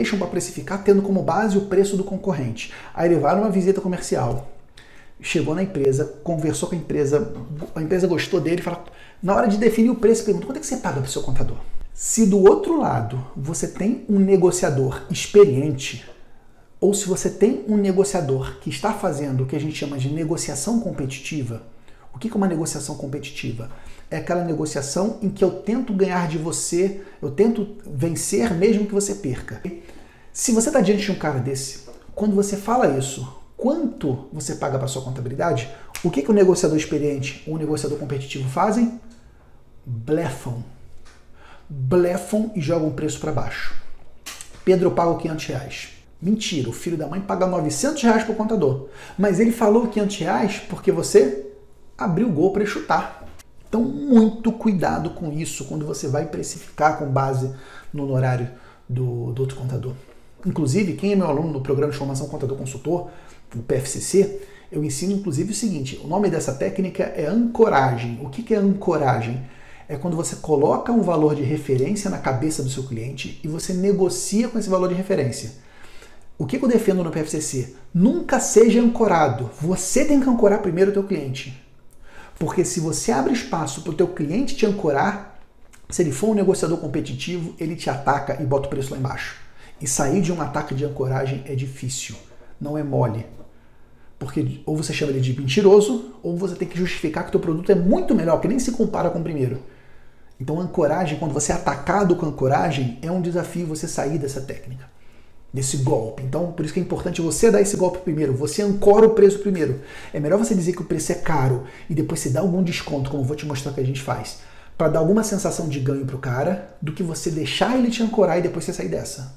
deixam para precificar tendo como base o preço do concorrente. Aí ele vai numa visita comercial, chegou na empresa, conversou com a empresa, a empresa gostou dele, fala, na hora de definir o preço, pergunta quanto é que você paga para seu contador? Se do outro lado você tem um negociador experiente, ou se você tem um negociador que está fazendo o que a gente chama de negociação competitiva, o que é uma negociação competitiva? É aquela negociação em que eu tento ganhar de você, eu tento vencer mesmo que você perca. Se você está diante de um cara desse, quando você fala isso, quanto você paga para sua contabilidade, o que, que o negociador experiente ou o negociador competitivo fazem? Blefam. Blefam e jogam o preço para baixo. Pedro, eu pago 500 reais. Mentira, o filho da mãe paga 900 reais para o contador. Mas ele falou 500 reais porque você abriu o gol para chutar. Então, muito cuidado com isso quando você vai precificar com base no horário do, do outro contador. Inclusive, quem é meu aluno no programa de formação Contador Consultor, o PFCC, eu ensino inclusive o seguinte: o nome dessa técnica é ancoragem. O que é ancoragem? É quando você coloca um valor de referência na cabeça do seu cliente e você negocia com esse valor de referência. O que eu defendo no PFCC? Nunca seja ancorado. Você tem que ancorar primeiro o teu cliente. Porque se você abre espaço para o teu cliente te ancorar, se ele for um negociador competitivo, ele te ataca e bota o preço lá embaixo. E sair de um ataque de ancoragem é difícil, não é mole. Porque ou você chama ele de mentiroso, ou você tem que justificar que o teu produto é muito melhor, que nem se compara com o primeiro. Então, ancoragem, quando você é atacado com ancoragem, é um desafio você sair dessa técnica desse golpe. Então, por isso que é importante você dar esse golpe primeiro. Você ancora o preço primeiro. É melhor você dizer que o preço é caro e depois você dá algum desconto, como eu vou te mostrar que a gente faz, para dar alguma sensação de ganho para o cara, do que você deixar ele te ancorar e depois você sair dessa.